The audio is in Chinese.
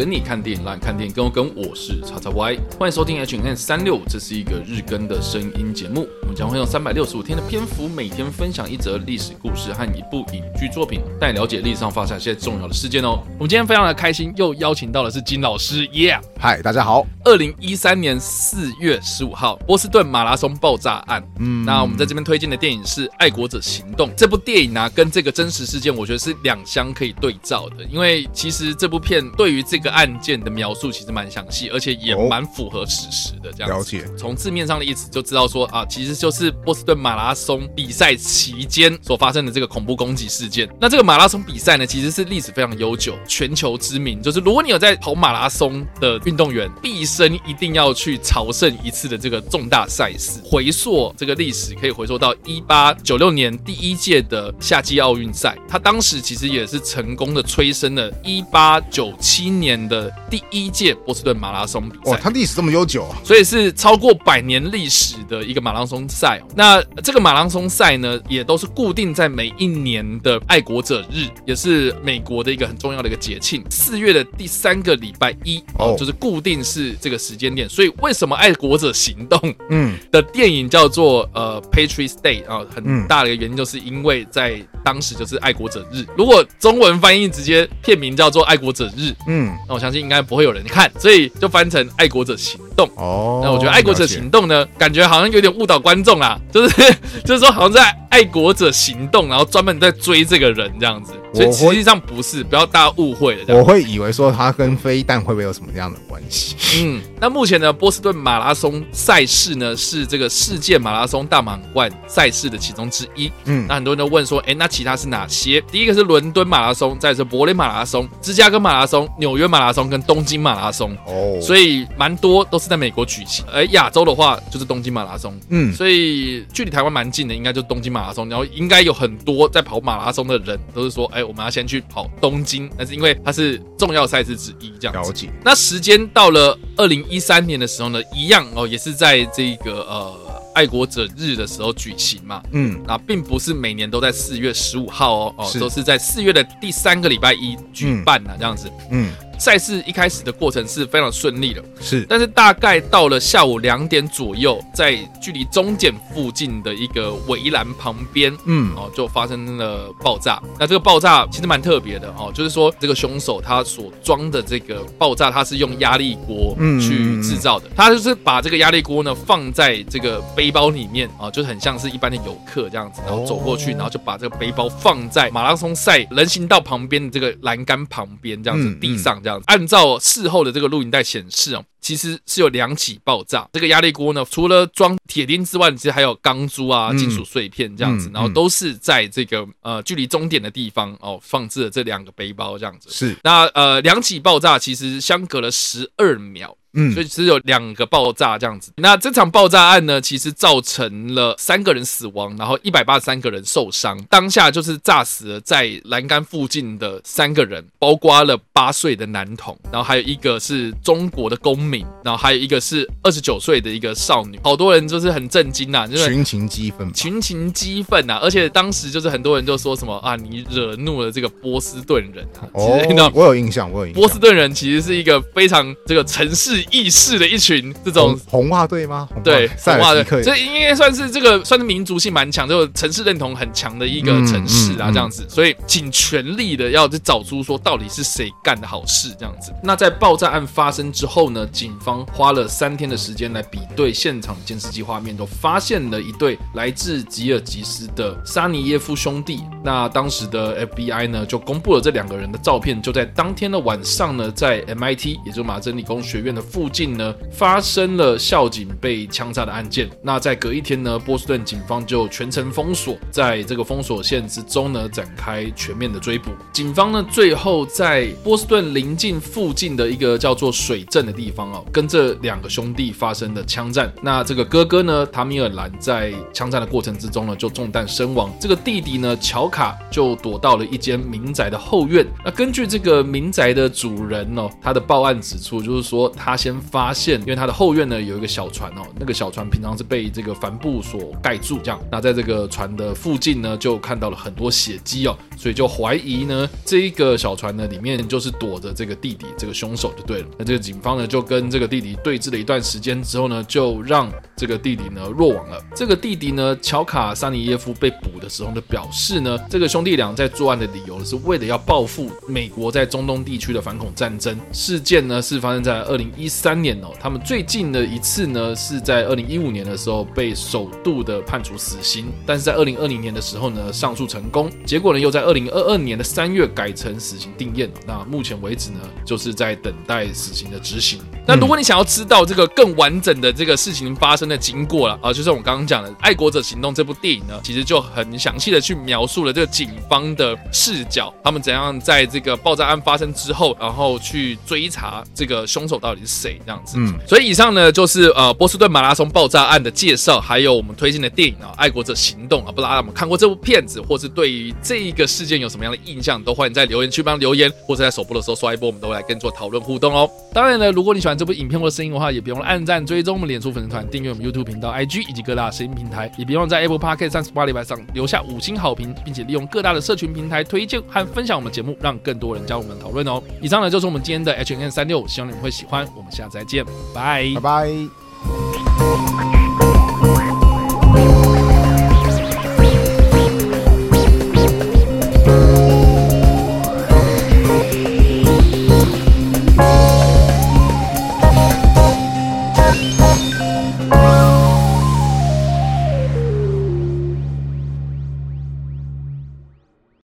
跟你看电影，让你看电影跟我跟。我是叉叉 Y，欢迎收听 H N 三六五，这是一个日更的声音节目。我们将会用三百六十五天的篇幅，每天分享一则历史故事和一部影剧作品，带你了解历史上发生一些重要的事件哦。我们今天非常的开心，又邀请到的是金老师，耶！嗨，大家好。二零一三年四月十五号，波士顿马拉松爆炸案。嗯，那我们在这边推荐的电影是《爱国者行动》。这部电影呢、啊，跟这个真实事件，我觉得是两相可以对照的，因为其实这部片对于这个案件的描述其实蛮详细，而且也蛮符合史实的。这样子，了解。从字面上的意思就知道说啊，其实就是波士顿马拉松比赛期间所发生的这个恐怖攻击事件。那这个马拉松比赛呢，其实是历史非常悠久，全球知名。就是如果你有在跑马拉松的运动员，毕生一定要去朝圣一次的这个重大赛事，回溯这个历史可以回溯到一八九六年第一届的夏季奥运赛，它当时其实也是成功的催生了一八九七年的第一届波士顿马拉松比赛。哇，它历史这么悠久啊！所以是超过百年历史的一个马拉松赛。那这个马拉松赛呢，也都是固定在每一年的爱国者日，也是美国的一个很重要的一个节庆，四月的第三个礼拜一哦，就是固定是这个时间点，所以为什么《爱国者行动》嗯的电影叫做呃 Patriots Day 啊？很大的一个原因就是因为在当时就是爱国者日。如果中文翻译直接片名叫做《爱国者日》，嗯，那我相信应该不会有人看，所以就翻成《爱国者行动》哦。那我觉得《爱国者行动》呢，感觉好像有点误导观众啦，就是 就是说好像在爱国者行动，然后专门在追这个人这样子。所以实际上不是，不要大家误会了。我会以为说它跟飞弹会不会有什么样的关系？嗯，那目前呢，波士顿马拉松赛事呢是这个世界马拉松大满贯赛事的其中之一。嗯，那很多人都问说，哎，那其他是哪些？第一个是伦敦马拉松，再是柏林马拉松、芝加哥马拉松、纽约马拉松跟东京马拉松。哦，所以蛮多都是在美国举行。而亚洲的话就是东京马拉松。嗯，所以距离台湾蛮近的，应该就是东京马拉松。然后应该有很多在跑马拉松的人都是说，哎。我们要先去跑东京，那是因为它是重要赛事之一，这样子。了解。那时间到了二零一三年的时候呢，一样哦，也是在这个呃爱国者日的时候举行嘛。嗯，那并不是每年都在四月十五号哦，哦，都是在四月的第三个礼拜一举办啊这样子。嗯。赛事一开始的过程是非常顺利的，是，但是大概到了下午两点左右，在距离终点附近的一个围栏旁边，嗯，哦，就发生了爆炸。那这个爆炸其实蛮特别的哦，就是说这个凶手他所装的这个爆炸，他是用压力锅去制造的，他就是把这个压力锅呢放在这个背包里面啊，就是很像是一般的游客这样子，然后走过去，然后就把这个背包放在马拉松赛人行道旁边的这个栏杆旁边这样子，地上这样。按照事后的这个录影带显示哦，其实是有两起爆炸。这个压力锅呢，除了装铁钉之外，其实还有钢珠啊、金属碎片这样子，然后都是在这个呃距离终点的地方哦放置了这两个背包这样子。是，那呃两起爆炸其实相隔了十二秒。嗯，所以只有两个爆炸这样子。那这场爆炸案呢，其实造成了三个人死亡，然后一百八十三个人受伤。当下就是炸死了在栏杆附近的三个人，包括了八岁的男童，然后还有一个是中国的公民，然后还有一个是二十九岁的一个少女。好多人就是很震惊啊，就是群情激愤，群情激愤啊。而且当时就是很多人就说什么啊，你惹怒了这个波斯顿人啊。哦，我有印象，我有印象。波斯顿人其实是一个非常这个城市。意识的一群这种红袜队吗？对，红袜队，这应该算是这个算是民族性蛮强，就城市认同很强的一个城市啊，这样子，所以尽全力的要去找出说到底是谁干的好事这样子。那在爆炸案发生之后呢，警方花了三天的时间来比对现场监视器画面，都发现了一对来自吉尔吉斯的沙尼耶夫兄弟。那当时的 FBI 呢就公布了这两个人的照片，就在当天的晚上呢，在 MIT 也就是麻省理工学院的附近呢发生了校警被枪杀的案件。那在隔一天呢，波士顿警方就全城封锁，在这个封锁线之中呢展开全面的追捕。警方呢最后在波士顿临近附近的一个叫做水镇的地方哦，跟这两个兄弟发生了枪战。那这个哥哥呢，塔米尔兰在枪战的过程之中呢就中弹身亡。这个弟弟呢，乔卡就躲到了一间民宅的后院。那根据这个民宅的主人哦，他的报案指出，就是说他。先发现，因为他的后院呢有一个小船哦，那个小船平常是被这个帆布所盖住，这样。那在这个船的附近呢，就看到了很多血迹哦，所以就怀疑呢，这一个小船呢里面就是躲着这个弟弟，这个凶手就对了。那这个警方呢就跟这个弟弟对峙了一段时间之后呢，就让这个弟弟呢落网了。这个弟弟呢，乔卡沙尼耶夫被捕的时候呢，表示呢，这个兄弟俩在作案的理由，是为了要报复美国在中东地区的反恐战争。事件呢是发生在二零一三年哦，他们最近的一次呢是在二零一五年的时候被首度的判处死刑，但是在二零二零年的时候呢上诉成功，结果呢又在二零二二年的三月改成死刑定验。那目前为止呢，就是在等待死刑的执行。那如果你想要知道这个更完整的这个事情发生的经过了啊，就是我们刚刚讲的《爱国者行动》这部电影呢，其实就很详细的去描述了这个警方的视角，他们怎样在这个爆炸案发生之后，然后去追查这个凶手到底是谁这样子。嗯，所以以上呢就是呃波士顿马拉松爆炸案的介绍，还有我们推荐的电影啊，《爱国者行动》啊，不知道大家有没有看过这部片子，或是对于这一个事件有什么样的印象，都欢迎在留言区帮留言，或者在首播的时候刷一波，我们都会来跟做讨论互动哦。当然呢，如果你喜欢这部影片或声音的话，也别忘了按赞、追踪我们脸书粉丝团、订阅我们 YouTube 频道、IG 以及各大声音平台，也别忘在 Apple Podcast 三十八礼拜上留下五星好评，并且利用各大的社群平台推荐和分享我们节目，让更多人加入我们讨论哦。以上呢就是我们今天的 HN 三六希望你们会喜欢。我们下次再见，拜拜。